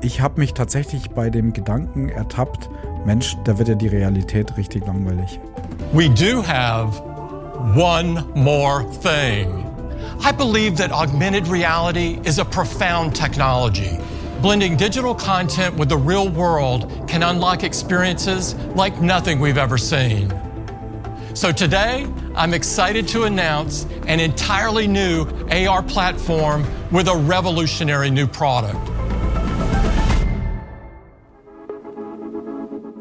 ich habe mich tatsächlich bei dem Gedanken ertappt, Mensch, da wird ja die Realität richtig langweilig. We do have one more thing. I believe that augmented reality is a profound technology. Blending digital content with the real world can unlock experiences like nothing we've ever seen. So today, I'm excited to announce an entirely new AR platform with a revolutionary new product.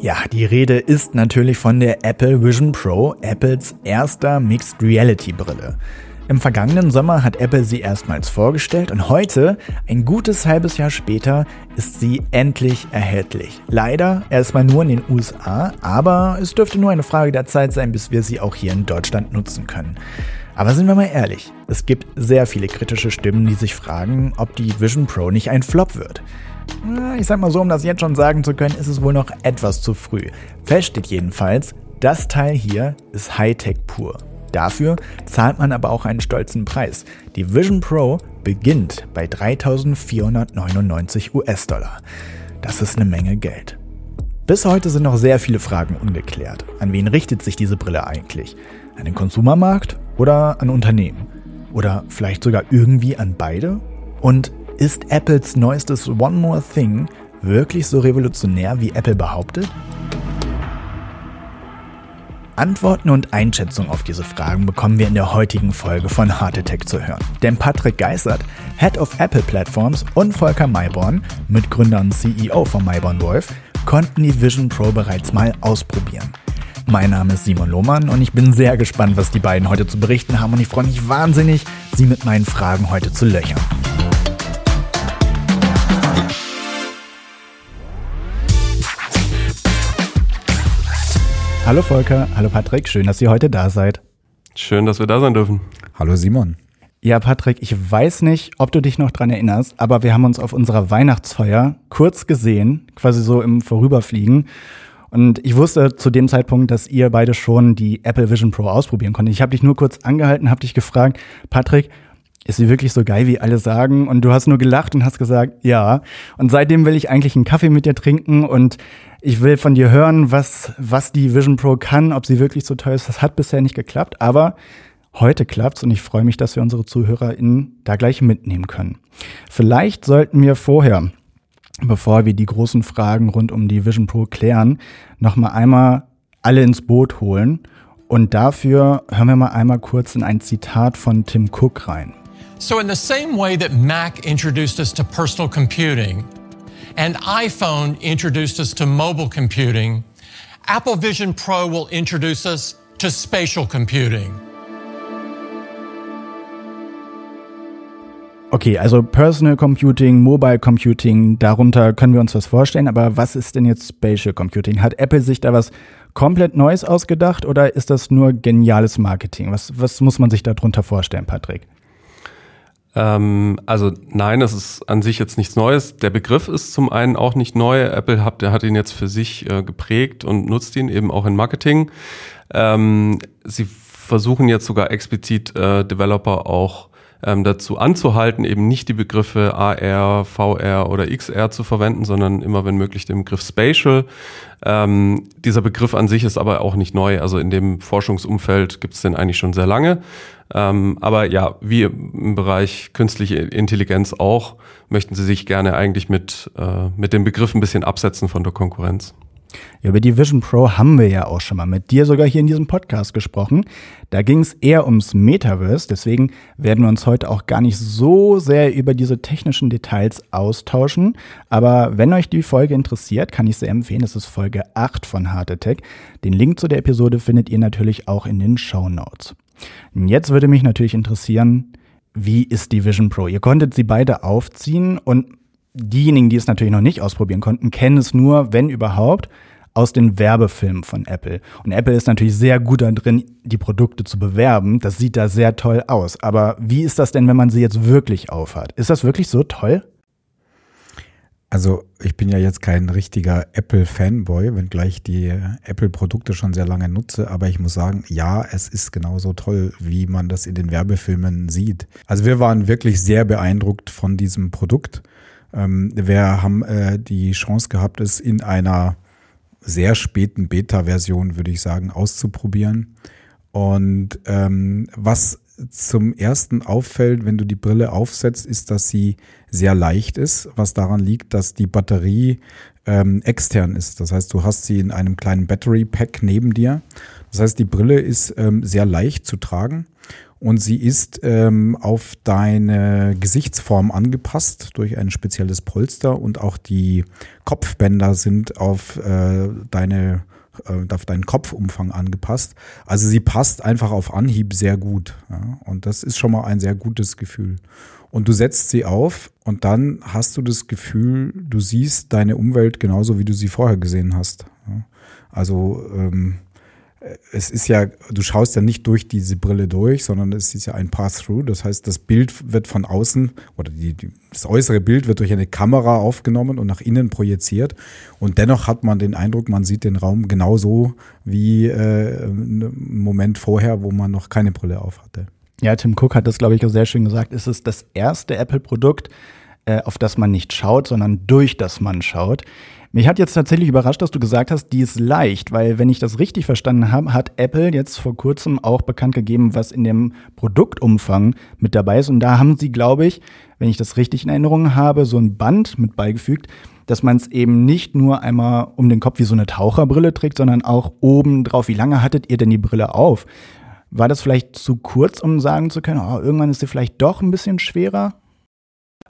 Ja, die Rede ist natürlich von der Apple Vision Pro, Apples erster Mixed Reality Brille. Im vergangenen Sommer hat Apple sie erstmals vorgestellt und heute, ein gutes halbes Jahr später, ist sie endlich erhältlich. Leider erstmal nur in den USA, aber es dürfte nur eine Frage der Zeit sein, bis wir sie auch hier in Deutschland nutzen können. Aber sind wir mal ehrlich, es gibt sehr viele kritische Stimmen, die sich fragen, ob die Vision Pro nicht ein Flop wird. Ich sag mal so, um das jetzt schon sagen zu können, ist es wohl noch etwas zu früh. Fest steht jedenfalls, das Teil hier ist Hightech pur. Dafür zahlt man aber auch einen stolzen Preis. Die Vision Pro beginnt bei 3.499 US-Dollar. Das ist eine Menge Geld. Bis heute sind noch sehr viele Fragen ungeklärt. An wen richtet sich diese Brille eigentlich? An den Konsumermarkt oder an Unternehmen? Oder vielleicht sogar irgendwie an beide? Und ist Apples neuestes One More Thing wirklich so revolutionär, wie Apple behauptet? Antworten und Einschätzungen auf diese Fragen bekommen wir in der heutigen Folge von Heart Attack zu hören. Denn Patrick Geissert, Head of Apple Platforms und Volker Mayborn, Mitgründer und CEO von Mayborn Wolf, konnten die Vision Pro bereits mal ausprobieren. Mein Name ist Simon Lohmann und ich bin sehr gespannt, was die beiden heute zu berichten haben und ich freue mich wahnsinnig, sie mit meinen Fragen heute zu löchern. Hallo Volker, hallo Patrick, schön, dass ihr heute da seid. Schön, dass wir da sein dürfen. Hallo Simon. Ja, Patrick, ich weiß nicht, ob du dich noch dran erinnerst, aber wir haben uns auf unserer Weihnachtsfeier kurz gesehen, quasi so im Vorüberfliegen. Und ich wusste zu dem Zeitpunkt, dass ihr beide schon die Apple Vision Pro ausprobieren konntet. Ich habe dich nur kurz angehalten, habe dich gefragt, Patrick, ist sie wirklich so geil, wie alle sagen? Und du hast nur gelacht und hast gesagt, ja. Und seitdem will ich eigentlich einen Kaffee mit dir trinken und ich will von dir hören, was, was die Vision Pro kann, ob sie wirklich so toll ist. Das hat bisher nicht geklappt, aber heute klappt's und ich freue mich, dass wir unsere ZuhörerInnen da gleich mitnehmen können. Vielleicht sollten wir vorher, bevor wir die großen Fragen rund um die Vision Pro klären, noch mal einmal alle ins Boot holen. Und dafür hören wir mal einmal kurz in ein Zitat von Tim Cook rein. So, in the same way that Mac introduced us to personal computing, and iPhone introduced us to mobile computing, Apple Vision Pro will introduce us to spatial computing. Okay, also Personal Computing, Mobile Computing, darunter können wir uns was vorstellen, aber was ist denn jetzt Spatial Computing? Hat Apple sich da was komplett Neues ausgedacht oder ist das nur geniales Marketing? Was, was muss man sich darunter vorstellen, Patrick? Ähm, also nein, das ist an sich jetzt nichts Neues. Der Begriff ist zum einen auch nicht neu. Apple hat, hat ihn jetzt für sich äh, geprägt und nutzt ihn eben auch in Marketing. Ähm, sie versuchen jetzt sogar explizit äh, Developer auch ähm, dazu anzuhalten, eben nicht die Begriffe AR, VR oder XR zu verwenden, sondern immer wenn möglich den Begriff Spatial. Ähm, dieser Begriff an sich ist aber auch nicht neu. Also in dem Forschungsumfeld gibt es den eigentlich schon sehr lange. Ähm, aber ja, wie im Bereich künstliche Intelligenz auch, möchten sie sich gerne eigentlich mit, äh, mit dem Begriff ein bisschen absetzen von der Konkurrenz. Ja, über die Vision Pro haben wir ja auch schon mal mit dir sogar hier in diesem Podcast gesprochen. Da ging es eher ums Metaverse, deswegen werden wir uns heute auch gar nicht so sehr über diese technischen Details austauschen. Aber wenn euch die Folge interessiert, kann ich sehr empfehlen, das ist Folge 8 von Heart Attack. Den Link zu der Episode findet ihr natürlich auch in den Show Notes. Jetzt würde mich natürlich interessieren, wie ist die Vision Pro? Ihr konntet sie beide aufziehen und diejenigen, die es natürlich noch nicht ausprobieren konnten, kennen es nur, wenn überhaupt, aus den Werbefilmen von Apple. Und Apple ist natürlich sehr gut darin, die Produkte zu bewerben. Das sieht da sehr toll aus. Aber wie ist das denn, wenn man sie jetzt wirklich aufhat? Ist das wirklich so toll? Also ich bin ja jetzt kein richtiger Apple-Fanboy, wenngleich die Apple-Produkte schon sehr lange nutze, aber ich muss sagen, ja, es ist genauso toll, wie man das in den Werbefilmen sieht. Also wir waren wirklich sehr beeindruckt von diesem Produkt Ähm, wir haben äh, die Chance gehabt, es in einer sehr späten Beta-Version, würde ich sagen, auszuprobieren. Und ähm, was zum ersten auffällt, wenn du die Brille aufsetzt, ist, dass sie sehr leicht ist, was daran liegt, dass die Batterie ähm, extern ist. Das heißt, du hast sie in einem kleinen Battery Pack neben dir. Das heißt, die Brille ist ähm, sehr leicht zu tragen und sie ist ähm, auf deine Gesichtsform angepasst durch ein spezielles Polster und auch die Kopfbänder sind auf äh, deine äh, auf deinen Kopfumfang angepasst. Also sie passt einfach auf Anhieb sehr gut. Ja? Und das ist schon mal ein sehr gutes Gefühl. Und du setzt sie auf und dann hast du das Gefühl, du siehst deine Umwelt genauso, wie du sie vorher gesehen hast. Ja? Also ähm, es ist ja, du schaust ja nicht durch diese Brille durch, sondern es ist ja ein Pass-Through. Das heißt, das Bild wird von außen oder die, die, das äußere Bild wird durch eine Kamera aufgenommen und nach innen projiziert. Und dennoch hat man den Eindruck, man sieht den Raum genauso wie äh, einen Moment vorher, wo man noch keine Brille auf hatte. Ja, Tim Cook hat das, glaube ich, auch sehr schön gesagt. Es ist das erste Apple-Produkt, äh, auf das man nicht schaut, sondern durch das man schaut. Mich hat jetzt tatsächlich überrascht, dass du gesagt hast, die ist leicht, weil wenn ich das richtig verstanden habe, hat Apple jetzt vor kurzem auch bekannt gegeben, was in dem Produktumfang mit dabei ist. Und da haben sie, glaube ich, wenn ich das richtig in Erinnerung habe, so ein Band mit beigefügt, dass man es eben nicht nur einmal um den Kopf wie so eine Taucherbrille trägt, sondern auch oben drauf. Wie lange hattet ihr denn die Brille auf? War das vielleicht zu kurz, um sagen zu können, oh, irgendwann ist sie vielleicht doch ein bisschen schwerer?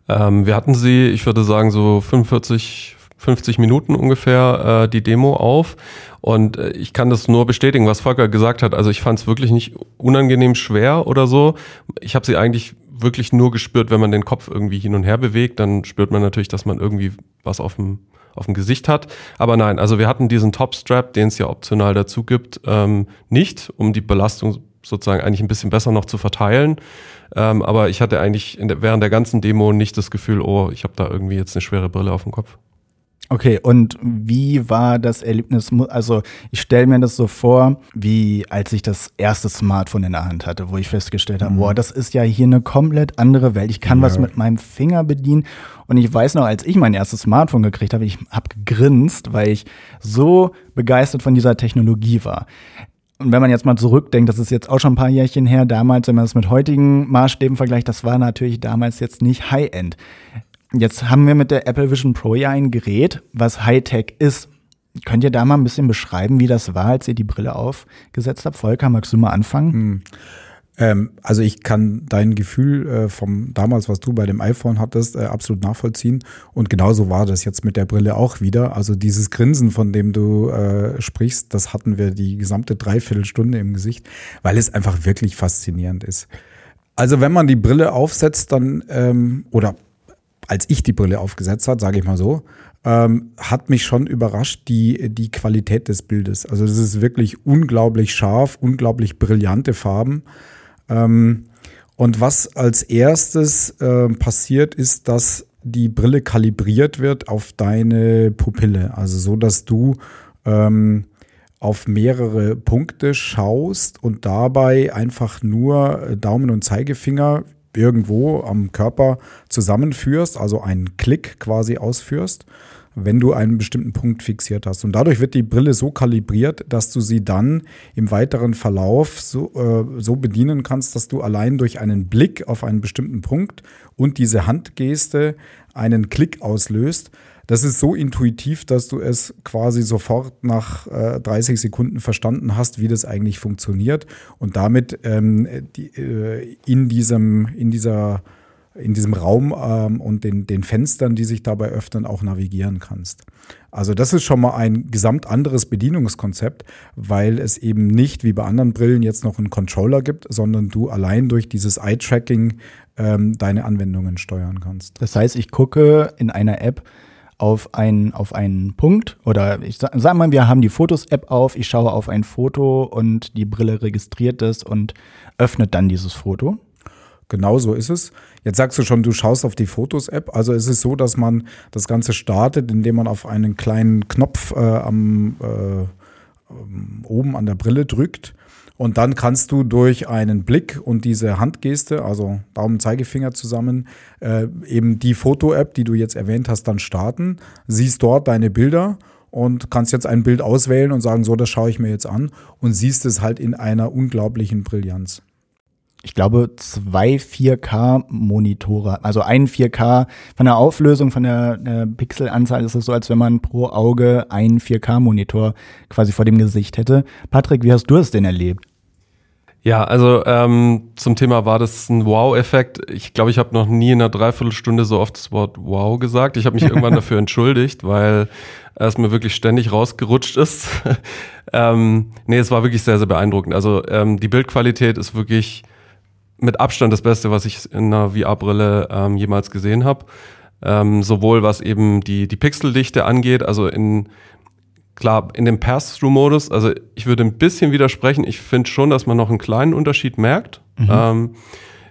Ähm, wir hatten sie, ich würde sagen, so 45, 50 Minuten ungefähr äh, die Demo auf. Und äh, ich kann das nur bestätigen, was Volker gesagt hat. Also ich fand es wirklich nicht unangenehm schwer oder so. Ich habe sie eigentlich wirklich nur gespürt, wenn man den Kopf irgendwie hin und her bewegt, dann spürt man natürlich, dass man irgendwie was auf dem auf dem Gesicht hat. Aber nein, also wir hatten diesen Top-Strap, den es ja optional dazu gibt, ähm, nicht, um die Belastung sozusagen eigentlich ein bisschen besser noch zu verteilen. Ähm, aber ich hatte eigentlich der, während der ganzen Demo nicht das Gefühl, oh, ich habe da irgendwie jetzt eine schwere Brille auf dem Kopf. Okay, und wie war das Erlebnis? Also ich stelle mir das so vor, wie als ich das erste Smartphone in der Hand hatte, wo ich festgestellt habe, mhm. boah, das ist ja hier eine komplett andere Welt. Ich kann ja. was mit meinem Finger bedienen. Und ich weiß noch, als ich mein erstes Smartphone gekriegt habe, ich habe gegrinst, weil ich so begeistert von dieser Technologie war. Und wenn man jetzt mal zurückdenkt, das ist jetzt auch schon ein paar Jährchen her, damals, wenn man es mit heutigen Maßstäben vergleicht, das war natürlich damals jetzt nicht High-End. Jetzt haben wir mit der Apple Vision Pro ja ein Gerät, was Hightech ist. Könnt ihr da mal ein bisschen beschreiben, wie das war, als ihr die Brille aufgesetzt habt? Volker, magst du mal anfangen? Hm. Ähm, also ich kann dein Gefühl äh, vom damals, was du bei dem iPhone hattest, äh, absolut nachvollziehen. Und genauso war das jetzt mit der Brille auch wieder. Also dieses Grinsen, von dem du äh, sprichst, das hatten wir die gesamte Dreiviertelstunde im Gesicht, weil es einfach wirklich faszinierend ist. Also wenn man die Brille aufsetzt, dann ähm, oder als ich die Brille aufgesetzt hat, sage ich mal so, ähm, hat mich schon überrascht die, die Qualität des Bildes. Also das ist wirklich unglaublich scharf, unglaublich brillante Farben. Ähm, und was als erstes äh, passiert, ist, dass die Brille kalibriert wird auf deine Pupille. Also so, dass du ähm, auf mehrere Punkte schaust und dabei einfach nur Daumen und Zeigefinger irgendwo am Körper zusammenführst, also einen Klick quasi ausführst, wenn du einen bestimmten Punkt fixiert hast. Und dadurch wird die Brille so kalibriert, dass du sie dann im weiteren Verlauf so, äh, so bedienen kannst, dass du allein durch einen Blick auf einen bestimmten Punkt und diese Handgeste einen Klick auslöst das ist so intuitiv, dass du es quasi sofort nach äh, 30 Sekunden verstanden hast, wie das eigentlich funktioniert und damit ähm, die, äh, in diesem, in dieser in diesem Raum ähm, und den, den Fenstern, die sich dabei öffnen, auch navigieren kannst. Also das ist schon mal ein gesamt anderes Bedienungskonzept, weil es eben nicht wie bei anderen Brillen jetzt noch einen Controller gibt, sondern du allein durch dieses Eye-Tracking ähm, deine Anwendungen steuern kannst. Das heißt, ich gucke in einer App, auf einen, auf einen Punkt oder ich sag, sag mal, wir haben die Fotos-App auf, ich schaue auf ein Foto und die Brille registriert es und öffnet dann dieses Foto. Genau so ist es. Jetzt sagst du schon, du schaust auf die Fotos-App. Also es ist so, dass man das Ganze startet, indem man auf einen kleinen Knopf äh, am, äh, oben an der Brille drückt. Und dann kannst du durch einen Blick und diese Handgeste, also Daumen, Zeigefinger zusammen, äh, eben die Foto-App, die du jetzt erwähnt hast, dann starten, siehst dort deine Bilder und kannst jetzt ein Bild auswählen und sagen, so, das schaue ich mir jetzt an und siehst es halt in einer unglaublichen Brillanz ich glaube, zwei 4K-Monitore. Also ein 4K von der Auflösung, von der, der Pixelanzahl ist es so, als wenn man pro Auge einen 4K-Monitor quasi vor dem Gesicht hätte. Patrick, wie hast du es denn erlebt? Ja, also ähm, zum Thema war das ein Wow-Effekt. Ich glaube, ich habe noch nie in einer Dreiviertelstunde so oft das Wort Wow gesagt. Ich habe mich irgendwann dafür entschuldigt, weil es mir wirklich ständig rausgerutscht ist. ähm, nee, es war wirklich sehr, sehr beeindruckend. Also ähm, die Bildqualität ist wirklich mit Abstand das Beste, was ich in einer VR-Brille ähm, jemals gesehen habe. Ähm, sowohl was eben die, die Pixeldichte angeht, also in klar, in dem Pass-Through-Modus, also ich würde ein bisschen widersprechen, ich finde schon, dass man noch einen kleinen Unterschied merkt. Mhm. Ähm,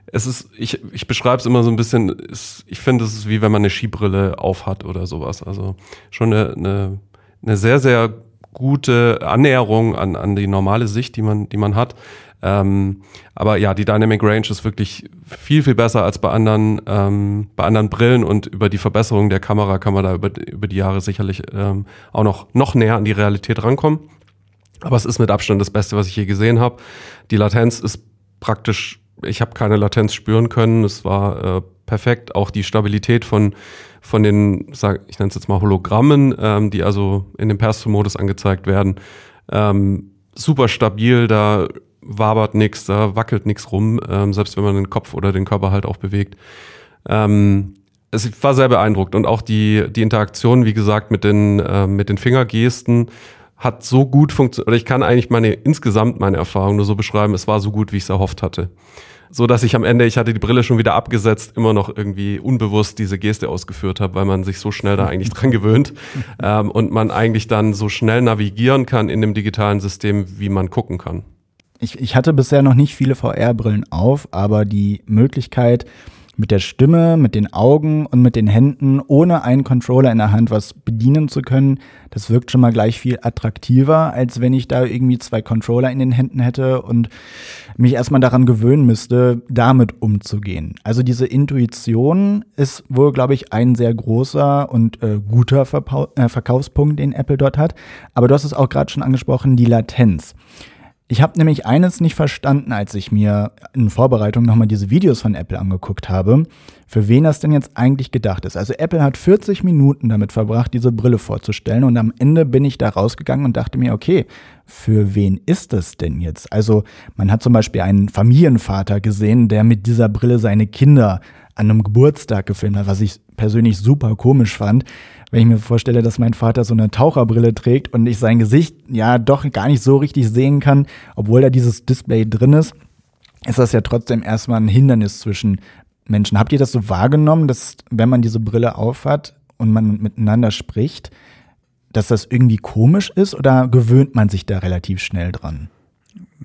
es ist, ich, ich beschreibe es immer so ein bisschen, es, ich finde, es ist wie wenn man eine Skibrille aufhat oder sowas. Also schon eine, eine, eine sehr, sehr gute Annäherung an, an die normale Sicht, die man, die man hat. Ähm, aber ja, die Dynamic Range ist wirklich viel, viel besser als bei anderen, ähm, bei anderen Brillen und über die Verbesserung der Kamera kann man da über, über die Jahre sicherlich ähm, auch noch, noch näher an die Realität rankommen. Aber es ist mit Abstand das Beste, was ich je gesehen habe. Die Latenz ist praktisch, ich habe keine Latenz spüren können. Es war äh, perfekt. Auch die Stabilität von, von den, sag, ich nenne es jetzt mal Hologrammen, ähm, die also in dem Perso-Modus angezeigt werden. Ähm, super stabil, da wabert nichts, da wackelt nichts rum, ähm, selbst wenn man den Kopf oder den Körper halt auch bewegt. Ähm, es war sehr beeindruckt und auch die, die Interaktion, wie gesagt, mit den, äh, mit den Fingergesten hat so gut funktioniert, oder ich kann eigentlich meine, insgesamt meine Erfahrung nur so beschreiben, es war so gut, wie ich es erhofft hatte. So dass ich am Ende, ich hatte die Brille schon wieder abgesetzt, immer noch irgendwie unbewusst diese Geste ausgeführt habe, weil man sich so schnell da eigentlich dran gewöhnt ähm, und man eigentlich dann so schnell navigieren kann in dem digitalen System, wie man gucken kann ich, ich hatte bisher noch nicht viele VR-Brillen auf, aber die Möglichkeit, mit der Stimme, mit den Augen und mit den Händen ohne einen Controller in der Hand was bedienen zu können, das wirkt schon mal gleich viel attraktiver, als wenn ich da irgendwie zwei Controller in den Händen hätte und mich erstmal daran gewöhnen müsste, damit umzugehen. Also diese Intuition ist wohl, glaube ich, ein sehr großer und äh, guter Verpau äh, Verkaufspunkt, den Apple dort hat. Aber du hast es auch gerade schon angesprochen, die Latenz. Ich habe nämlich eines nicht verstanden, als ich mir in Vorbereitung nochmal diese Videos von Apple angeguckt habe, für wen das denn jetzt eigentlich gedacht ist. Also Apple hat 40 Minuten damit verbracht, diese Brille vorzustellen und am Ende bin ich da rausgegangen und dachte mir, okay, für wen ist das denn jetzt? Also man hat zum Beispiel einen Familienvater gesehen, der mit dieser Brille seine Kinder an einem Geburtstag gefilmt hat, was ich persönlich super komisch fand wenn ich mir vorstelle, dass mein Vater so eine Taucherbrille trägt und ich sein Gesicht ja doch gar nicht so richtig sehen kann, obwohl da dieses Display drin ist, ist das ja trotzdem erstmal ein Hindernis zwischen Menschen. Habt ihr das so wahrgenommen, dass wenn man diese Brille aufhat und man miteinander spricht, dass das irgendwie komisch ist oder gewöhnt man sich da relativ schnell dran?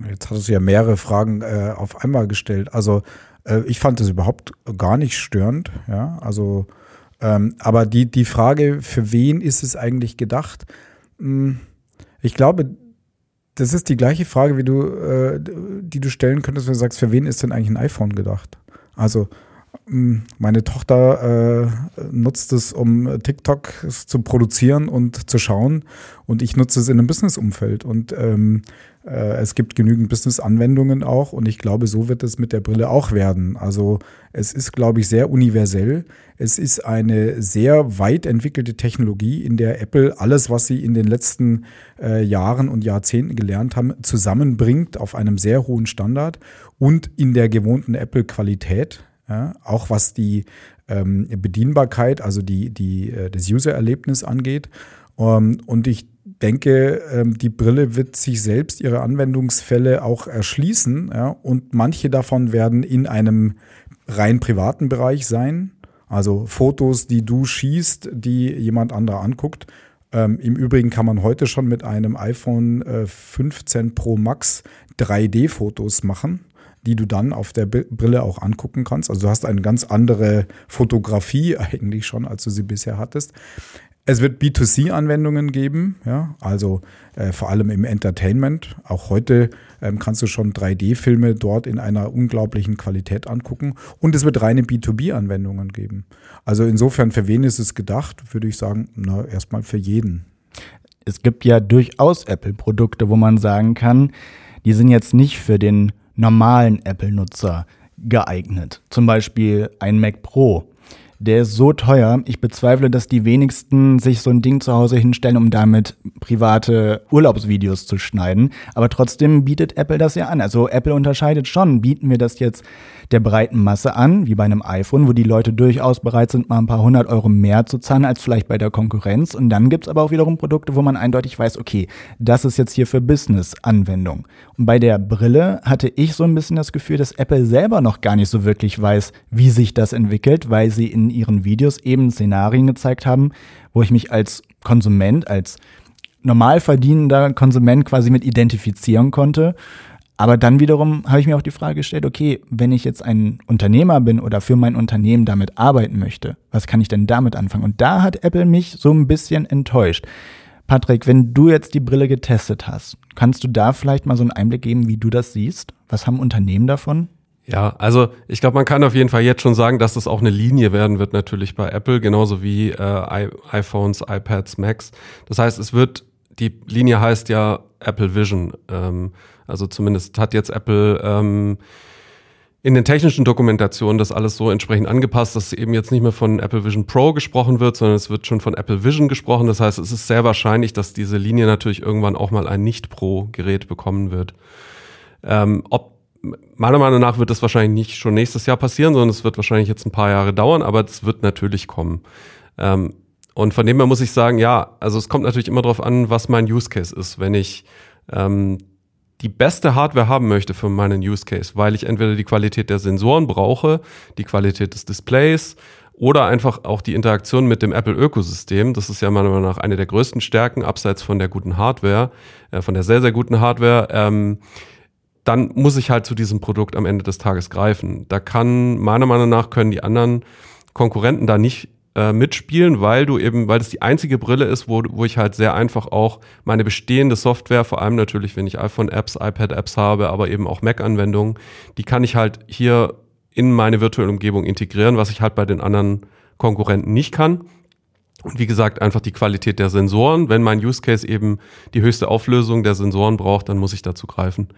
Jetzt hattest du ja mehrere Fragen äh, auf einmal gestellt. Also äh, ich fand das überhaupt gar nicht störend. Ja, also ähm, aber die, die Frage, für wen ist es eigentlich gedacht? Hm, ich glaube, das ist die gleiche Frage, wie du, äh, die du stellen könntest, wenn du sagst, für wen ist denn eigentlich ein iPhone gedacht? Also hm, meine Tochter äh, nutzt es, um TikTok zu produzieren und zu schauen. Und ich nutze es in einem Business-Umfeld. Und ähm, äh, es gibt genügend Business-Anwendungen auch. Und ich glaube, so wird es mit der Brille auch werden. Also es ist, glaube ich, sehr universell. Es ist eine sehr weit entwickelte Technologie, in der Apple alles, was sie in den letzten äh, Jahren und Jahrzehnten gelernt haben, zusammenbringt auf einem sehr hohen Standard und in der gewohnten Apple-Qualität. Ja, auch was die ähm, Bedienbarkeit, also die, die, äh, das User-Erlebnis angeht. Ähm, und ich denke, ähm, die Brille wird sich selbst ihre Anwendungsfälle auch erschließen. Ja, und manche davon werden in einem rein privaten Bereich sein. Also Fotos, die du schießt, die jemand anderer anguckt. Ähm, Im Übrigen kann man heute schon mit einem iPhone äh, 15 Pro Max 3D-Fotos machen die du dann auf der Brille auch angucken kannst. Also du hast eine ganz andere Fotografie eigentlich schon, als du sie bisher hattest. Es wird B2C-Anwendungen geben, ja, also äh, vor allem im Entertainment. Auch heute ähm, kannst du schon 3D-Filme dort in einer unglaublichen Qualität angucken. Und es wird reine B2B-Anwendungen geben. Also insofern, für wen ist es gedacht, würde ich sagen, na, erstmal für jeden. Es gibt ja durchaus Apple-Produkte, wo man sagen kann, die sind jetzt nicht für den normalen Apple-Nutzer geeignet. Zum Beispiel ein Mac Pro der ist so teuer. Ich bezweifle, dass die wenigsten sich so ein Ding zu Hause hinstellen, um damit private Urlaubsvideos zu schneiden. Aber trotzdem bietet Apple das ja an. Also Apple unterscheidet schon. Bieten wir das jetzt der breiten Masse an, wie bei einem iPhone, wo die Leute durchaus bereit sind, mal ein paar hundert Euro mehr zu zahlen als vielleicht bei der Konkurrenz. Und dann gibt's aber auch wiederum Produkte, wo man eindeutig weiß, okay, das ist jetzt hier für Business-Anwendung. Und bei der Brille hatte ich so ein bisschen das Gefühl, dass Apple selber noch gar nicht so wirklich weiß, wie sich das entwickelt, weil sie in ihren Videos eben Szenarien gezeigt haben, wo ich mich als Konsument, als normal verdienender Konsument quasi mit identifizieren konnte aber dann wiederum habe ich mir auch die Frage gestellt, okay, wenn ich jetzt ein Unternehmer bin oder für mein Unternehmen damit arbeiten möchte, was kann ich denn damit anfangen? Und da hat Apple mich so ein bisschen enttäuscht. Patrick, wenn du jetzt die Brille getestet hast, kannst du da vielleicht mal so einen Einblick geben, wie du das siehst? Was haben Unternehmen davon? Ja, also ich glaube, man kann auf jeden Fall jetzt schon sagen, dass das auch eine Linie werden wird natürlich bei Apple, genauso wie äh, iPhones, iPads, Macs. Das heißt, es wird, die Linie heißt ja Apple Vision. Ähm, also zumindest hat jetzt Apple ähm, in den technischen Dokumentationen das alles so entsprechend angepasst, dass eben jetzt nicht mehr von Apple Vision Pro gesprochen wird, sondern es wird schon von Apple Vision gesprochen. Das heißt, es ist sehr wahrscheinlich, dass diese Linie natürlich irgendwann auch mal ein Nicht-Pro-Gerät bekommen wird. Ähm, ob meiner Meinung nach wird das wahrscheinlich nicht schon nächstes Jahr passieren, sondern es wird wahrscheinlich jetzt ein paar Jahre dauern, aber es wird natürlich kommen. Ähm, und von dem her muss ich sagen, ja, also es kommt natürlich immer darauf an, was mein Use Case ist. Wenn ich ähm, die beste Hardware haben möchte für meinen Use Case, weil ich entweder die Qualität der Sensoren brauche, die Qualität des Displays oder einfach auch die Interaktion mit dem Apple-Ökosystem. Das ist ja meiner Meinung nach eine der größten Stärken, abseits von der guten Hardware, äh, von der sehr, sehr guten Hardware. Ähm, dann muss ich halt zu diesem Produkt am Ende des Tages greifen. Da kann, meiner Meinung nach, können die anderen Konkurrenten da nicht äh, mitspielen, weil du eben, weil das die einzige Brille ist, wo, wo ich halt sehr einfach auch meine bestehende Software, vor allem natürlich, wenn ich iPhone-Apps, iPad-Apps habe, aber eben auch Mac-Anwendungen, die kann ich halt hier in meine virtuelle Umgebung integrieren, was ich halt bei den anderen Konkurrenten nicht kann. Und wie gesagt, einfach die Qualität der Sensoren. Wenn mein Use Case eben die höchste Auflösung der Sensoren braucht, dann muss ich dazu greifen.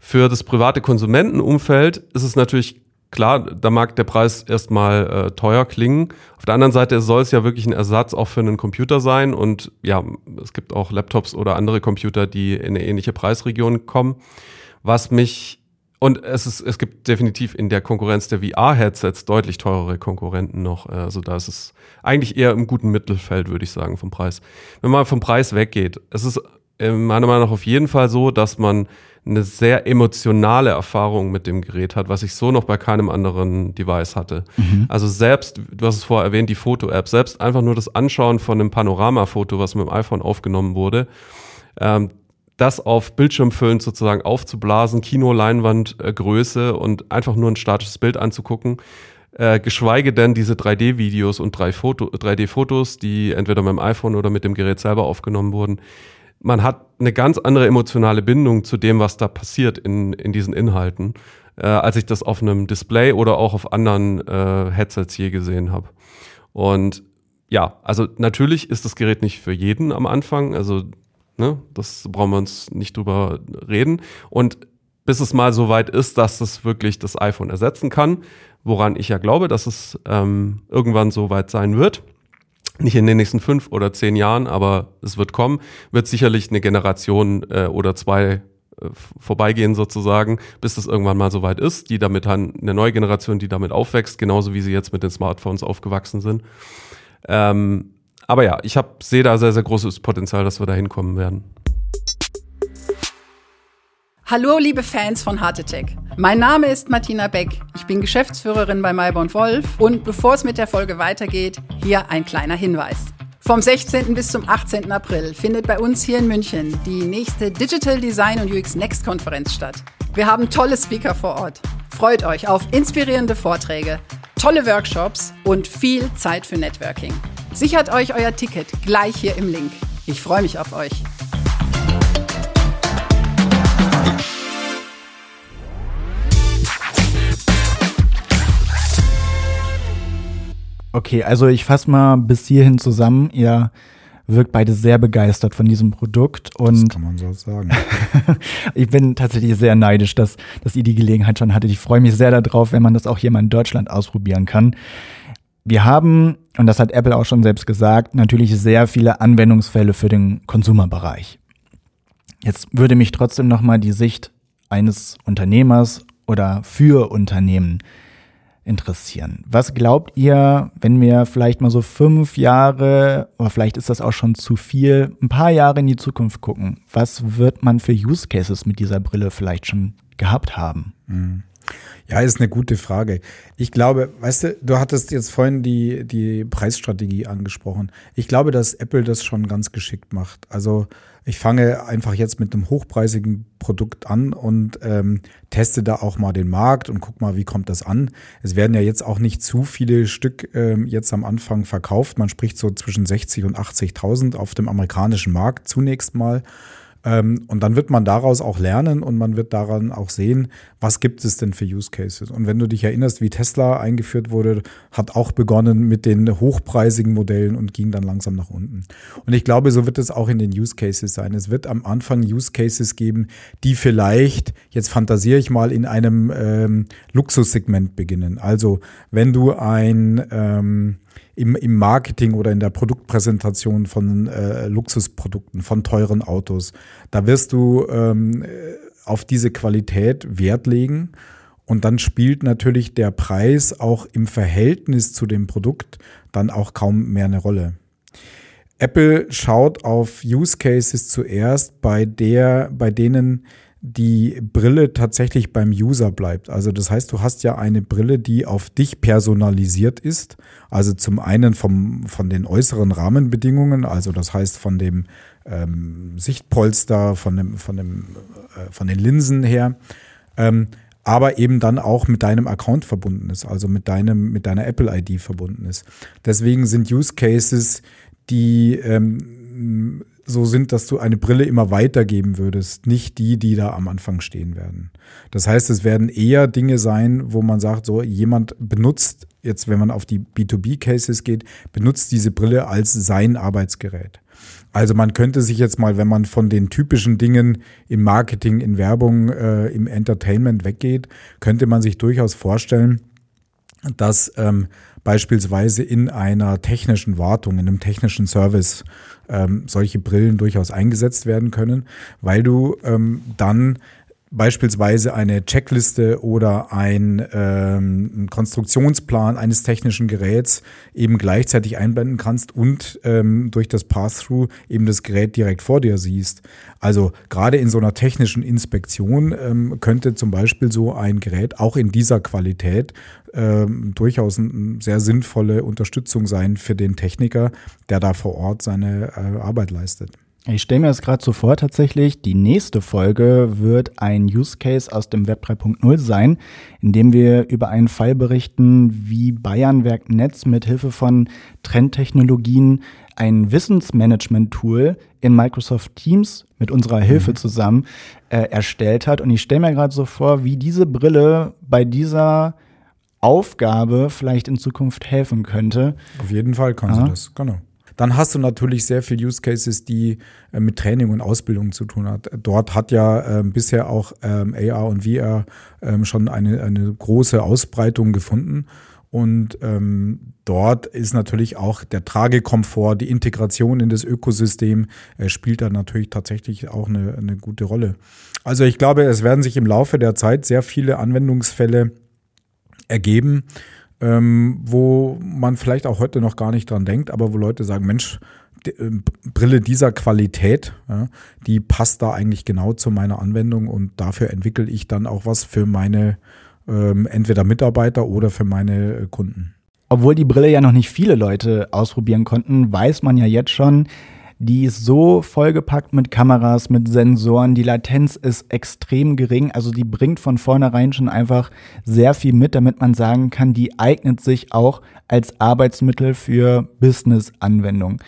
Für das private Konsumentenumfeld ist es natürlich klar, da mag der Preis erstmal äh, teuer klingen. Auf der anderen Seite soll es ja wirklich ein Ersatz auch für einen Computer sein. Und ja, es gibt auch Laptops oder andere Computer, die in eine ähnliche Preisregion kommen. Was mich und es, ist, es gibt definitiv in der Konkurrenz der VR-Headsets deutlich teurere Konkurrenten noch. Also da ist es eigentlich eher im guten Mittelfeld, würde ich sagen, vom Preis. Wenn man vom Preis weggeht, es ist äh, meiner Meinung nach auf jeden Fall so, dass man eine sehr emotionale Erfahrung mit dem Gerät hat, was ich so noch bei keinem anderen Device hatte. Mhm. Also selbst, du hast es vorher erwähnt, die Foto-App, selbst einfach nur das Anschauen von einem Panoramafoto, was mit dem iPhone aufgenommen wurde, ähm, das auf Bildschirmfüllen sozusagen aufzublasen, Kino-Leinwandgröße äh, und einfach nur ein statisches Bild anzugucken, äh, geschweige denn diese 3D-Videos und 3D-Fotos, die entweder mit dem iPhone oder mit dem Gerät selber aufgenommen wurden, man hat eine ganz andere emotionale Bindung zu dem, was da passiert in, in diesen Inhalten, äh, als ich das auf einem Display oder auch auf anderen äh, Headsets je gesehen habe. Und ja, also natürlich ist das Gerät nicht für jeden am Anfang, also ne, das brauchen wir uns nicht drüber reden. Und bis es mal so weit ist, dass es wirklich das iPhone ersetzen kann, woran ich ja glaube, dass es ähm, irgendwann so weit sein wird, nicht in den nächsten fünf oder zehn Jahren, aber es wird kommen, wird sicherlich eine Generation äh, oder zwei äh, vorbeigehen sozusagen, bis das irgendwann mal soweit ist, die damit dann eine neue Generation, die damit aufwächst, genauso wie sie jetzt mit den Smartphones aufgewachsen sind. Ähm, aber ja, ich sehe da sehr, sehr großes Potenzial, dass wir da hinkommen werden. Hallo, liebe Fans von Heart Attack. Mein Name ist Martina Beck. Ich bin Geschäftsführerin bei Mayborn Wolf und bevor es mit der Folge weitergeht, hier ein kleiner Hinweis. Vom 16. bis zum 18. April findet bei uns hier in München die nächste Digital Design und UX Next Konferenz statt. Wir haben tolle Speaker vor Ort. Freut euch auf inspirierende Vorträge, tolle Workshops und viel Zeit für Networking. Sichert euch euer Ticket gleich hier im Link. Ich freue mich auf euch. Okay, also ich fasse mal bis hierhin zusammen. Ihr wirkt beide sehr begeistert von diesem Produkt. Und das kann man so sagen. ich bin tatsächlich sehr neidisch, dass, dass ihr die Gelegenheit schon hattet. Ich freue mich sehr darauf, wenn man das auch hier mal in Deutschland ausprobieren kann. Wir haben, und das hat Apple auch schon selbst gesagt, natürlich sehr viele Anwendungsfälle für den Konsumerbereich. Jetzt würde mich trotzdem nochmal die Sicht eines Unternehmers oder für Unternehmen interessieren. Was glaubt ihr, wenn wir vielleicht mal so fünf Jahre, oder vielleicht ist das auch schon zu viel, ein paar Jahre in die Zukunft gucken? Was wird man für Use Cases mit dieser Brille vielleicht schon gehabt haben? Mhm. Ja, ist eine gute Frage. Ich glaube, weißt du, du hattest jetzt vorhin die, die Preisstrategie angesprochen. Ich glaube, dass Apple das schon ganz geschickt macht. Also ich fange einfach jetzt mit einem hochpreisigen Produkt an und ähm, teste da auch mal den Markt und guck mal, wie kommt das an. Es werden ja jetzt auch nicht zu viele Stück ähm, jetzt am Anfang verkauft. Man spricht so zwischen 60 und 80.000 auf dem amerikanischen Markt zunächst mal. Ähm, und dann wird man daraus auch lernen und man wird daran auch sehen, was gibt es denn für Use Cases. Und wenn du dich erinnerst, wie Tesla eingeführt wurde, hat auch begonnen mit den hochpreisigen Modellen und ging dann langsam nach unten. Und ich glaube, so wird es auch in den Use Cases sein. Es wird am Anfang Use Cases geben, die vielleicht, jetzt fantasiere ich mal, in einem ähm, Luxussegment beginnen. Also wenn du ein ähm, im, im Marketing oder in der Produktpräsentation von äh, Luxusprodukten, von teuren Autos. Da wirst du ähm, auf diese Qualität Wert legen. Und dann spielt natürlich der Preis auch im Verhältnis zu dem Produkt dann auch kaum mehr eine Rolle. Apple schaut auf Use Cases zuerst, bei der, bei denen die Brille tatsächlich beim User bleibt. Also das heißt, du hast ja eine Brille, die auf dich personalisiert ist. Also zum einen vom, von den äußeren Rahmenbedingungen, also das heißt von dem ähm, Sichtpolster, von, dem, von, dem, äh, von den Linsen her. Ähm, aber eben dann auch mit deinem Account verbunden ist, also mit deinem, mit deiner Apple-ID verbunden ist. Deswegen sind Use Cases, die ähm, so sind, dass du eine Brille immer weitergeben würdest, nicht die, die da am Anfang stehen werden. Das heißt, es werden eher Dinge sein, wo man sagt, so jemand benutzt, jetzt wenn man auf die B2B-Cases geht, benutzt diese Brille als sein Arbeitsgerät. Also man könnte sich jetzt mal, wenn man von den typischen Dingen im Marketing, in Werbung, äh, im Entertainment weggeht, könnte man sich durchaus vorstellen, dass ähm, beispielsweise in einer technischen Wartung, in einem technischen Service ähm, solche Brillen durchaus eingesetzt werden können, weil du ähm, dann beispielsweise eine Checkliste oder ein, ähm, Konstruktionsplan eines technischen Geräts eben gleichzeitig einblenden kannst und ähm, durch das Pass-Through eben das Gerät direkt vor dir siehst. Also gerade in so einer technischen Inspektion ähm, könnte zum Beispiel so ein Gerät auch in dieser Qualität ähm, durchaus eine sehr sinnvolle Unterstützung sein für den Techniker, der da vor Ort seine äh, Arbeit leistet. Ich stelle mir das gerade so vor, tatsächlich, die nächste Folge wird ein Use Case aus dem Web 3.0 sein, in dem wir über einen Fall berichten, wie Bayernwerk Netz mit Hilfe von Trendtechnologien ein Wissensmanagement-Tool in Microsoft Teams mit unserer Hilfe mhm. zusammen äh, erstellt hat. Und ich stelle mir gerade so vor, wie diese Brille bei dieser Aufgabe vielleicht in Zukunft helfen könnte. Auf jeden Fall kann sie das, genau. Dann hast du natürlich sehr viele Use Cases, die äh, mit Training und Ausbildung zu tun hat. Dort hat ja äh, bisher auch ähm, AR und VR ähm, schon eine, eine große Ausbreitung gefunden. Und ähm, dort ist natürlich auch der Tragekomfort, die Integration in das Ökosystem äh, spielt da natürlich tatsächlich auch eine, eine gute Rolle. Also ich glaube, es werden sich im Laufe der Zeit sehr viele Anwendungsfälle ergeben, ähm, wo man vielleicht auch heute noch gar nicht dran denkt, aber wo Leute sagen, Mensch, die, äh, Brille dieser Qualität, ja, die passt da eigentlich genau zu meiner Anwendung und dafür entwickle ich dann auch was für meine ähm, entweder Mitarbeiter oder für meine äh, Kunden. Obwohl die Brille ja noch nicht viele Leute ausprobieren konnten, weiß man ja jetzt schon, die ist so vollgepackt mit Kameras, mit Sensoren, die Latenz ist extrem gering, also die bringt von vornherein schon einfach sehr viel mit, damit man sagen kann, die eignet sich auch als Arbeitsmittel für Business-Anwendungen.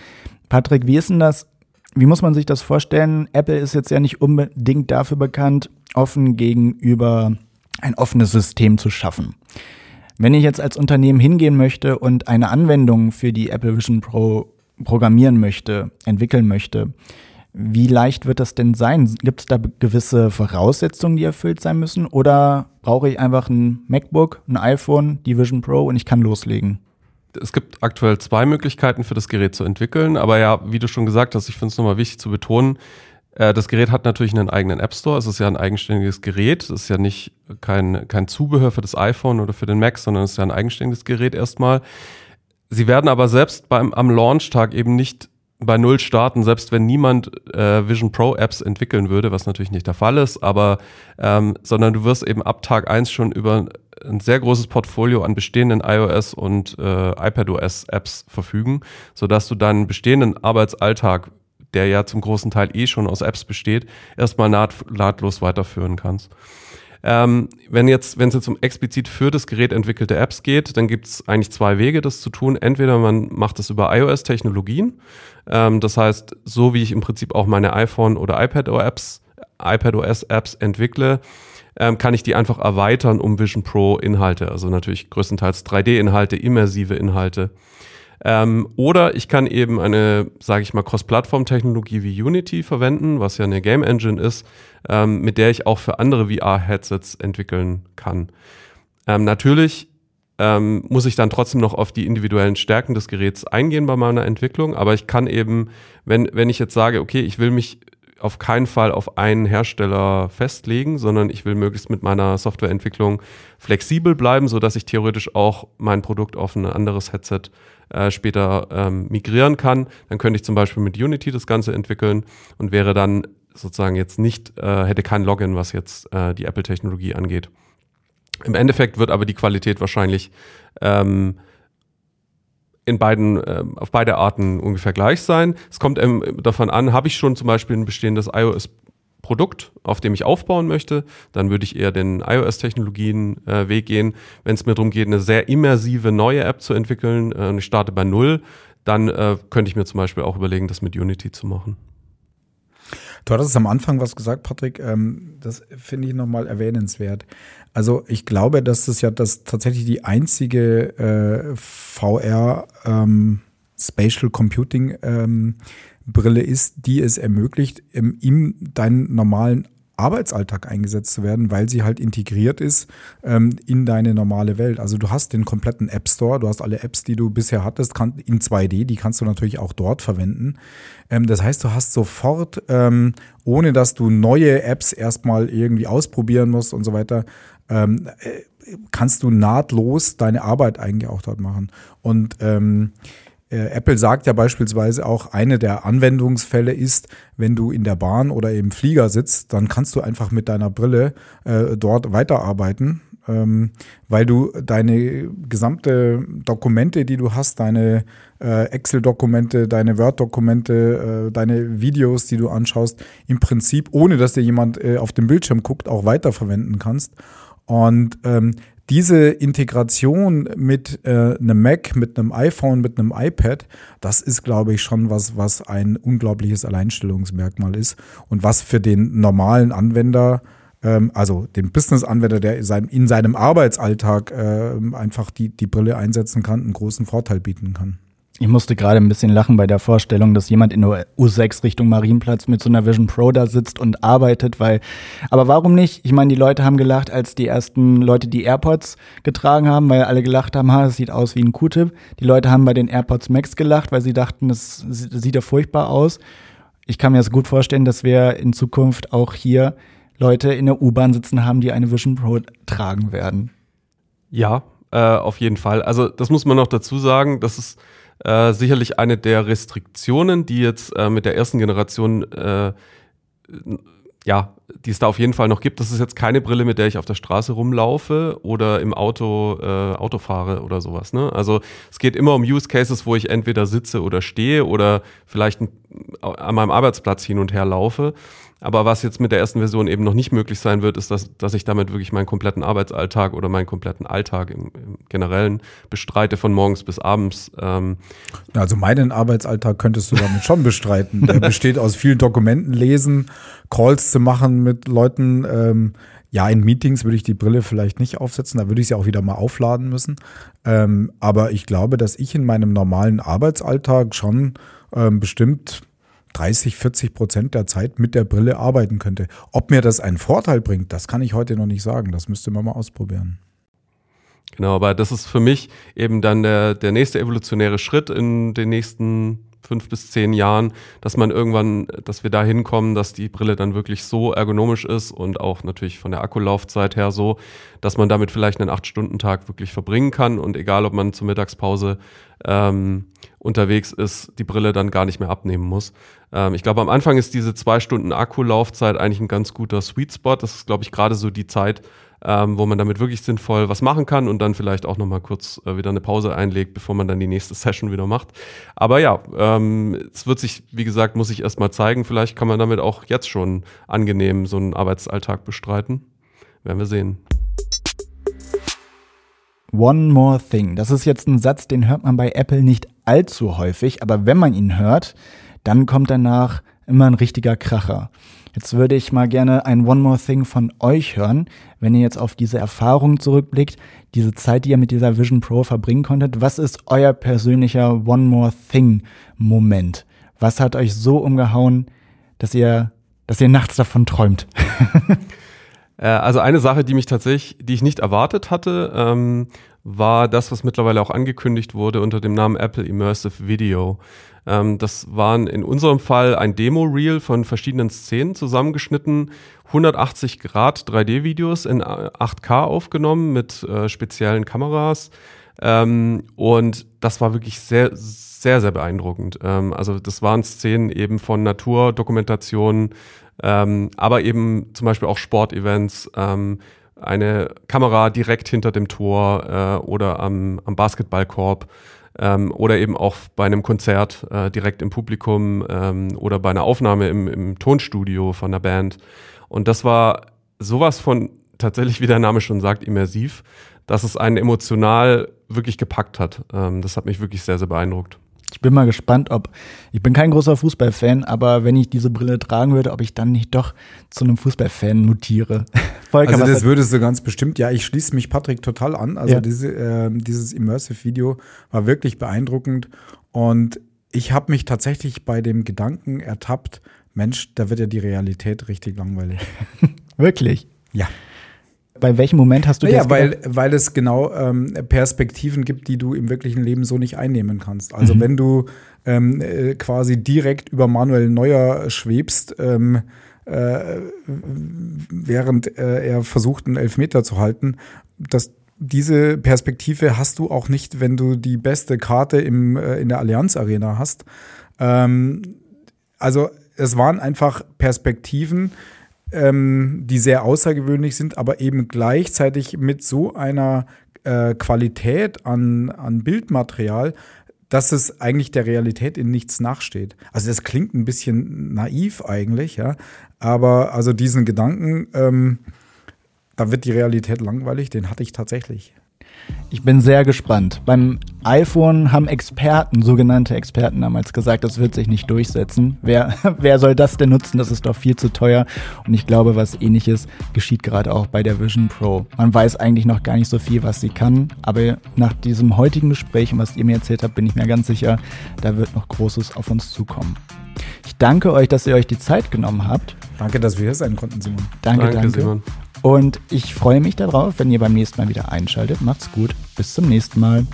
Patrick, wie ist denn das? Wie muss man sich das vorstellen? Apple ist jetzt ja nicht unbedingt dafür bekannt, offen gegenüber ein offenes System zu schaffen. Wenn ich jetzt als Unternehmen hingehen möchte und eine Anwendung für die Apple Vision Pro programmieren möchte, entwickeln möchte, wie leicht wird das denn sein? Gibt es da gewisse Voraussetzungen, die erfüllt sein müssen? Oder brauche ich einfach ein MacBook, ein iPhone, die Vision Pro und ich kann loslegen? Es gibt aktuell zwei Möglichkeiten für das Gerät zu entwickeln, aber ja, wie du schon gesagt hast, ich finde es nochmal wichtig zu betonen, äh, das Gerät hat natürlich einen eigenen App Store. Es ist ja ein eigenständiges Gerät. Es ist ja nicht kein, kein Zubehör für das iPhone oder für den Mac, sondern es ist ja ein eigenständiges Gerät erstmal. Sie werden aber selbst beim, am Launchtag eben nicht bei Null starten, selbst wenn niemand äh, Vision Pro Apps entwickeln würde, was natürlich nicht der Fall ist, aber ähm, sondern du wirst eben ab Tag eins schon über ein sehr großes Portfolio an bestehenden iOS und äh, iPadOS Apps verfügen, sodass du deinen bestehenden Arbeitsalltag der ja zum großen Teil eh schon aus Apps besteht, erstmal naht, nahtlos weiterführen kannst. Ähm, wenn jetzt, wenn es jetzt um explizit für das Gerät entwickelte Apps geht, dann gibt es eigentlich zwei Wege, das zu tun. Entweder man macht es über iOS-Technologien, ähm, das heißt, so wie ich im Prinzip auch meine iPhone oder iPadOS iPadOS-Apps entwickle, ähm, kann ich die einfach erweitern um Vision Pro Inhalte, also natürlich größtenteils 3D-Inhalte, immersive Inhalte ähm, oder ich kann eben eine, sage ich mal, Cross-Plattform-Technologie wie Unity verwenden, was ja eine Game Engine ist, ähm, mit der ich auch für andere VR-Headsets entwickeln kann. Ähm, natürlich ähm, muss ich dann trotzdem noch auf die individuellen Stärken des Geräts eingehen bei meiner Entwicklung, aber ich kann eben, wenn, wenn ich jetzt sage, okay, ich will mich auf keinen Fall auf einen Hersteller festlegen, sondern ich will möglichst mit meiner Softwareentwicklung flexibel bleiben, so dass ich theoretisch auch mein Produkt auf ein anderes Headset äh, später ähm, migrieren kann. Dann könnte ich zum Beispiel mit Unity das Ganze entwickeln und wäre dann sozusagen jetzt nicht, äh, hätte kein Login, was jetzt äh, die Apple-Technologie angeht. Im Endeffekt wird aber die Qualität wahrscheinlich ähm, in beiden, äh, auf beide Arten ungefähr gleich sein. Es kommt ähm, davon an, habe ich schon zum Beispiel ein bestehendes iOS Produkt, auf dem ich aufbauen möchte, dann würde ich eher den iOS-Technologien äh, gehen. Wenn es mir darum geht, eine sehr immersive neue App zu entwickeln äh, und ich starte bei Null, dann äh, könnte ich mir zum Beispiel auch überlegen, das mit Unity zu machen. Du hattest am Anfang was gesagt, Patrick. Ähm, das finde ich nochmal erwähnenswert. Also ich glaube, dass das ja das tatsächlich die einzige äh, VR ähm, Spatial Computing ähm, Brille ist, die es ermöglicht, im, in deinen normalen Arbeitsalltag eingesetzt zu werden, weil sie halt integriert ist ähm, in deine normale Welt. Also du hast den kompletten App Store, du hast alle Apps, die du bisher hattest, kann, in 2D, die kannst du natürlich auch dort verwenden. Ähm, das heißt, du hast sofort, ähm, ohne dass du neue Apps erstmal irgendwie ausprobieren musst und so weiter, ähm, äh, kannst du nahtlos deine Arbeit eigentlich auch dort machen. Und ähm, äh, Apple sagt ja beispielsweise auch, eine der Anwendungsfälle ist, wenn du in der Bahn oder im Flieger sitzt, dann kannst du einfach mit deiner Brille äh, dort weiterarbeiten, ähm, weil du deine gesamte Dokumente, die du hast, deine äh, Excel-Dokumente, deine Word-Dokumente, äh, deine Videos, die du anschaust, im Prinzip, ohne dass dir jemand äh, auf dem Bildschirm guckt, auch weiterverwenden kannst. Und ähm, diese Integration mit äh, einem Mac, mit einem iPhone, mit einem iPad, das ist, glaube ich, schon was, was ein unglaubliches Alleinstellungsmerkmal ist und was für den normalen Anwender, ähm, also den Business-Anwender, der in seinem Arbeitsalltag äh, einfach die, die Brille einsetzen kann, einen großen Vorteil bieten kann. Ich musste gerade ein bisschen lachen bei der Vorstellung, dass jemand in der U6 Richtung Marienplatz mit so einer Vision Pro da sitzt und arbeitet, weil, aber warum nicht? Ich meine, die Leute haben gelacht, als die ersten Leute die AirPods getragen haben, weil alle gelacht haben, ha, das sieht aus wie ein Q-Tip. Die Leute haben bei den AirPods Max gelacht, weil sie dachten, das sieht ja furchtbar aus. Ich kann mir das gut vorstellen, dass wir in Zukunft auch hier Leute in der U-Bahn sitzen haben, die eine Vision Pro tragen werden. Ja, äh, auf jeden Fall. Also, das muss man noch dazu sagen, das ist, äh, sicherlich eine der Restriktionen, die jetzt äh, mit der ersten Generation äh, ja, die es da auf jeden Fall noch gibt. Das ist jetzt keine Brille, mit der ich auf der Straße rumlaufe oder im Auto äh, Auto fahre oder sowas. Ne? Also es geht immer um Use Cases, wo ich entweder sitze oder stehe oder vielleicht an meinem Arbeitsplatz hin und her laufe. Aber was jetzt mit der ersten Version eben noch nicht möglich sein wird, ist, dass, dass ich damit wirklich meinen kompletten Arbeitsalltag oder meinen kompletten Alltag im, im Generellen bestreite, von morgens bis abends. Ähm. Also meinen Arbeitsalltag könntest du damit schon bestreiten. Der besteht aus vielen Dokumenten lesen, Calls zu machen mit Leuten. Ähm, ja, in Meetings würde ich die Brille vielleicht nicht aufsetzen, da würde ich sie auch wieder mal aufladen müssen. Ähm, aber ich glaube, dass ich in meinem normalen Arbeitsalltag schon ähm, bestimmt 30, 40 Prozent der Zeit mit der Brille arbeiten könnte. Ob mir das einen Vorteil bringt, das kann ich heute noch nicht sagen. Das müsste man mal ausprobieren. Genau, aber das ist für mich eben dann der, der nächste evolutionäre Schritt in den nächsten fünf bis zehn Jahren, dass man irgendwann, dass wir da hinkommen, dass die Brille dann wirklich so ergonomisch ist und auch natürlich von der Akkulaufzeit her so, dass man damit vielleicht einen acht-Stunden-Tag wirklich verbringen kann und egal, ob man zur Mittagspause ähm, unterwegs ist, die Brille dann gar nicht mehr abnehmen muss. Ähm, ich glaube, am Anfang ist diese zwei Stunden Akkulaufzeit eigentlich ein ganz guter Sweet Spot. Das ist, glaube ich, gerade so die Zeit, ähm, wo man damit wirklich sinnvoll was machen kann und dann vielleicht auch nochmal kurz äh, wieder eine Pause einlegt, bevor man dann die nächste Session wieder macht. Aber ja, ähm, es wird sich, wie gesagt, muss ich erstmal zeigen. Vielleicht kann man damit auch jetzt schon angenehm so einen Arbeitsalltag bestreiten. Werden wir sehen. One more thing. Das ist jetzt ein Satz, den hört man bei Apple nicht allzu häufig, aber wenn man ihn hört, dann kommt danach immer ein richtiger Kracher. Jetzt würde ich mal gerne ein One More Thing von euch hören, wenn ihr jetzt auf diese Erfahrung zurückblickt, diese Zeit, die ihr mit dieser Vision Pro verbringen konntet. Was ist euer persönlicher One More Thing Moment? Was hat euch so umgehauen, dass ihr, dass ihr nachts davon träumt? Äh, also eine Sache, die mich tatsächlich, die ich nicht erwartet hatte, ähm, war das, was mittlerweile auch angekündigt wurde unter dem Namen Apple Immersive Video. Ähm, das waren in unserem Fall ein Demo-Reel von verschiedenen Szenen zusammengeschnitten, 180 Grad 3D-Videos in 8K aufgenommen mit äh, speziellen Kameras. Ähm, und das war wirklich sehr, sehr, sehr beeindruckend. Ähm, also das waren Szenen eben von Naturdokumentationen, ähm, aber eben zum Beispiel auch Sportevents, ähm, eine Kamera direkt hinter dem Tor äh, oder am, am Basketballkorb ähm, oder eben auch bei einem Konzert äh, direkt im Publikum ähm, oder bei einer Aufnahme im, im Tonstudio von der Band. Und das war sowas von tatsächlich, wie der Name schon sagt, immersiv, dass es einen emotional wirklich gepackt hat. Ähm, das hat mich wirklich sehr, sehr beeindruckt. Ich bin mal gespannt, ob, ich bin kein großer Fußballfan, aber wenn ich diese Brille tragen würde, ob ich dann nicht doch zu einem Fußballfan mutiere. Volker, also das würdest du ganz bestimmt, ja, ich schließe mich Patrick total an. Also ja. diese, äh, dieses Immersive-Video war wirklich beeindruckend und ich habe mich tatsächlich bei dem Gedanken ertappt, Mensch, da wird ja die Realität richtig langweilig. wirklich? Ja. Bei welchem Moment hast du naja, das weil, weil es genau ähm, Perspektiven gibt, die du im wirklichen Leben so nicht einnehmen kannst. Also mhm. wenn du ähm, äh, quasi direkt über Manuel Neuer schwebst, ähm, äh, während äh, er versucht, einen Elfmeter zu halten, das diese Perspektive hast du auch nicht, wenn du die beste Karte im, äh, in der Allianz Arena hast. Ähm, also es waren einfach Perspektiven, ähm, die sehr außergewöhnlich sind, aber eben gleichzeitig mit so einer äh, Qualität an, an Bildmaterial, dass es eigentlich der Realität in nichts nachsteht. Also das klingt ein bisschen naiv eigentlich, ja, aber also diesen Gedanken, ähm, da wird die Realität langweilig, den hatte ich tatsächlich. Ich bin sehr gespannt. Beim iPhone haben Experten, sogenannte Experten damals gesagt, das wird sich nicht durchsetzen. Wer, wer soll das denn nutzen? Das ist doch viel zu teuer. Und ich glaube, was ähnliches geschieht gerade auch bei der Vision Pro. Man weiß eigentlich noch gar nicht so viel, was sie kann. Aber nach diesem heutigen Gespräch und was ihr mir erzählt habt, bin ich mir ganz sicher, da wird noch Großes auf uns zukommen. Ich danke euch, dass ihr euch die Zeit genommen habt. Danke, dass wir hier sein konnten, Simon. Danke, danke. danke. Simon. Und ich freue mich darauf, wenn ihr beim nächsten Mal wieder einschaltet. Macht's gut. Bis zum nächsten Mal.